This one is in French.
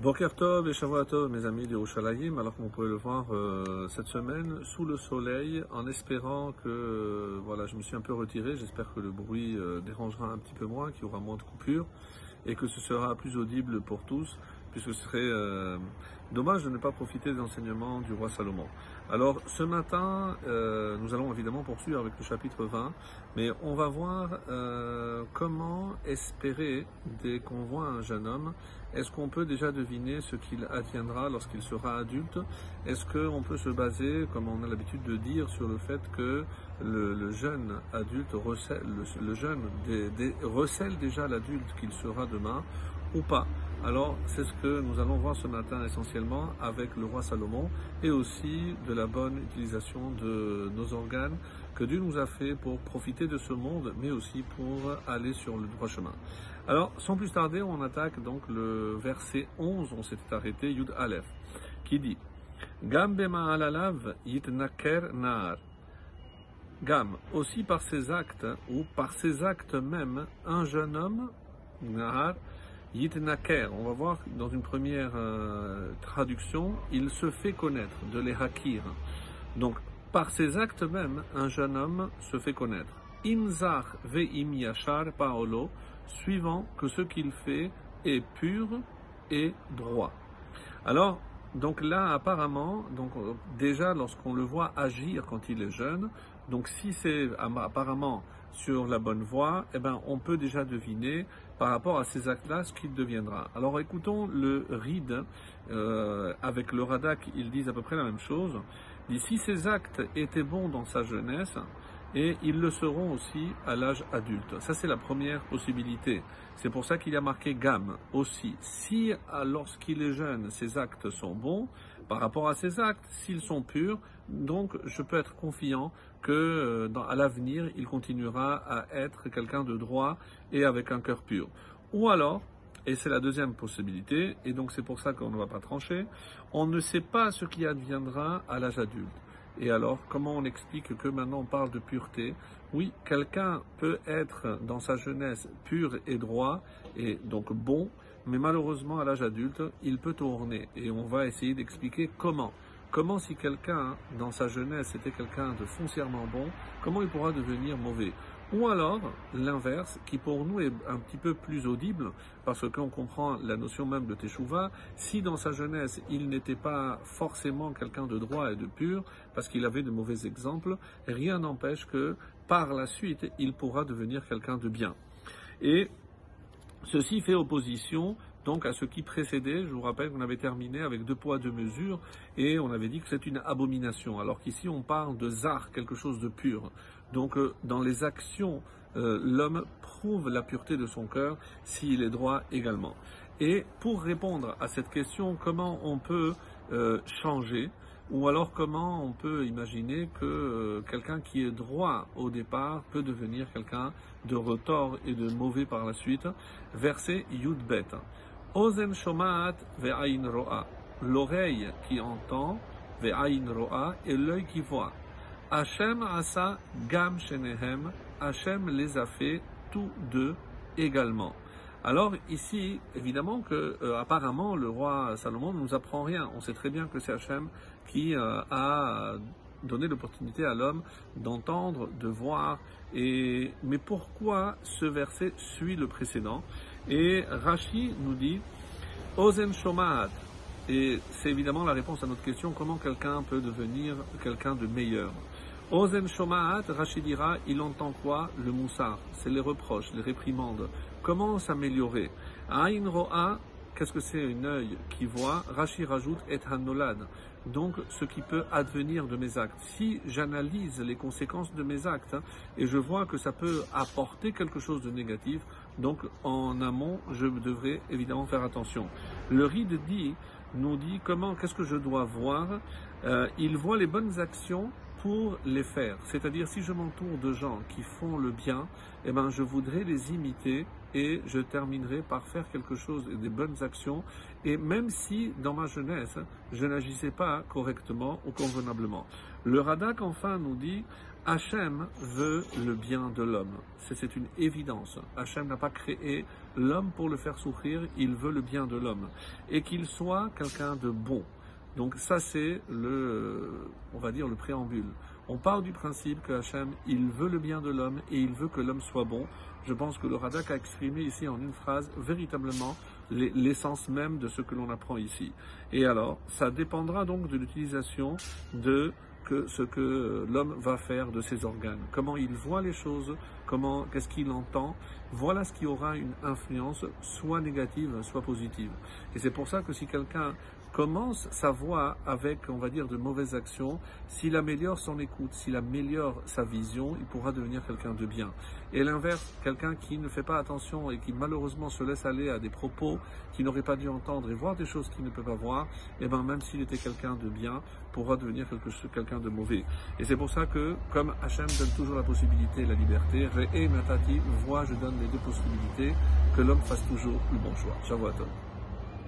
Boker Tov et Shavuot Tov, mes amis de Yerushalayim, alors vous pouvez le voir euh, cette semaine sous le soleil, en espérant que, euh, voilà, je me suis un peu retiré, j'espère que le bruit euh, dérangera un petit peu moins, qu'il y aura moins de coupures, et que ce sera plus audible pour tous, puisque ce serait dommage de ne pas profiter des enseignements du roi Salomon. Alors, ce matin, nous allons évidemment poursuivre avec le chapitre 20, mais on va voir euh, comment espérer, dès qu'on voit un jeune homme, est-ce qu'on peut déjà deviner ce qu'il adviendra lorsqu'il sera adulte? Est-ce qu'on peut se baser, comme on a l'habitude de dire, sur le fait que le, jeune adulte recèle, le, jeune recèle déjà l'adulte qu'il sera demain ou pas? Alors, c'est ce que nous allons voir ce matin essentiellement avec le roi Salomon et aussi de la bonne utilisation de nos organes que Dieu nous a fait pour profiter de ce monde, mais aussi pour aller sur le droit chemin. Alors, sans plus tarder, on attaque donc le verset 11, on s'était arrêté, Yud Aleph, qui dit Gam alalav yitnaker naar. Gam, aussi par ses actes, ou par ses actes même, un jeune homme, Nahar, Yitnaker, on va voir dans une première euh, traduction, il se fait connaître, de les hakir. Donc, par ses actes même, un jeune homme se fait connaître. Inzar ve'im yashar paolo, suivant que ce qu'il fait est pur et droit. Alors, donc là, apparemment, donc déjà lorsqu'on le voit agir quand il est jeune, donc si c'est apparemment sur la bonne voie, eh ben, on peut déjà deviner par rapport à ces actes-là ce qu'il deviendra. Alors écoutons le Ride euh, avec le Radak, ils disent à peu près la même chose. dit si ces actes étaient bons dans sa jeunesse, et ils le seront aussi à l'âge adulte. Ça, c'est la première possibilité. C'est pour ça qu'il y a marqué gamme aussi. Si, lorsqu'il est jeune, ses actes sont bons, par rapport à ses actes, s'ils sont purs, donc je peux être confiant que euh, à l'avenir, il continuera à être quelqu'un de droit et avec un cœur pur. Ou alors, et c'est la deuxième possibilité, et donc c'est pour ça qu'on ne va pas trancher, on ne sait pas ce qui adviendra à l'âge adulte. Et alors, comment on explique que maintenant on parle de pureté? Oui, quelqu'un peut être dans sa jeunesse pur et droit, et donc bon, mais malheureusement à l'âge adulte, il peut tourner. Et on va essayer d'expliquer comment. Comment si quelqu'un dans sa jeunesse était quelqu'un de foncièrement bon, comment il pourra devenir mauvais? Ou alors, l'inverse, qui pour nous est un petit peu plus audible, parce qu'on comprend la notion même de Teshuvah, si dans sa jeunesse il n'était pas forcément quelqu'un de droit et de pur, parce qu'il avait de mauvais exemples, rien n'empêche que par la suite il pourra devenir quelqu'un de bien. Et ceci fait opposition donc à ce qui précédait, je vous rappelle qu'on avait terminé avec deux poids, deux mesures, et on avait dit que c'est une abomination, alors qu'ici on parle de zar, quelque chose de pur. Donc euh, dans les actions, euh, l'homme prouve la pureté de son cœur s'il est droit également. Et pour répondre à cette question, comment on peut euh, changer ou alors comment on peut imaginer que quelqu'un qui est droit au départ peut devenir quelqu'un de retort et de mauvais par la suite Verset Yudbet. Ozen shomaat ve'ain ro'a. L'oreille qui entend, ve'ain ro'a, et l'œil qui voit. Hachem asa gam shenehem. Hachem les a fait tous deux également. Alors ici, évidemment que euh, apparemment le roi Salomon ne nous apprend rien. On sait très bien que c'est Hachem qui euh, a donné l'opportunité à l'homme d'entendre, de voir. Et mais pourquoi ce verset suit le précédent? Et Rashi nous dit Ozen shomaat. Et c'est évidemment la réponse à notre question comment quelqu'un peut devenir quelqu'un de meilleur. Ozen Shomaat, Rachid dira, il entend quoi? Le moussard, c'est les reproches, les réprimandes. Comment s'améliorer? Aïn Ro'a, qu'est-ce que c'est un œil qui voit? Rachid rajoute et hanolad, donc ce qui peut advenir de mes actes. Si j'analyse les conséquences de mes actes hein, et je vois que ça peut apporter quelque chose de négatif, donc en amont, je devrais évidemment faire attention. Le ride dit, nous dit comment, qu'est-ce que je dois voir? Euh, Il voit les bonnes actions pour les faire. C'est-à-dire, si je m'entoure de gens qui font le bien, eh ben, je voudrais les imiter et je terminerai par faire quelque chose, des bonnes actions. Et même si, dans ma jeunesse, je n'agissais pas correctement ou convenablement. Le Radak, enfin, nous dit, Hachem veut le bien de l'homme. C'est une évidence. Hachem n'a pas créé l'homme pour le faire souffrir, il veut le bien de l'homme. Et qu'il soit quelqu'un de bon. Donc ça c'est le, on va dire le préambule. On part du principe que Hachem, il veut le bien de l'homme et il veut que l'homme soit bon. Je pense que le Radak a exprimé ici en une phrase véritablement l'essence même de ce que l'on apprend ici. Et alors, ça dépendra donc de l'utilisation de ce que l'homme va faire de ses organes, comment il voit les choses, comment, qu'est-ce qu'il entend. Voilà ce qui aura une influence soit négative, soit positive. Et c'est pour ça que si quelqu'un commence sa voie avec, on va dire, de mauvaises actions, s'il améliore son écoute, s'il améliore sa vision, il pourra devenir quelqu'un de bien. Et l'inverse, quelqu'un qui ne fait pas attention et qui malheureusement se laisse aller à des propos qu'il n'aurait pas dû entendre et voir des choses qu'il ne peut pas voir, et eh ben même s'il était quelqu'un de bien, pourra devenir quelqu'un de mauvais. Et c'est pour ça que, comme Hachem donne toujours la possibilité et la liberté, et Matati, voit, je donne les deux possibilités, que l'homme fasse toujours le bon choix. Shavuot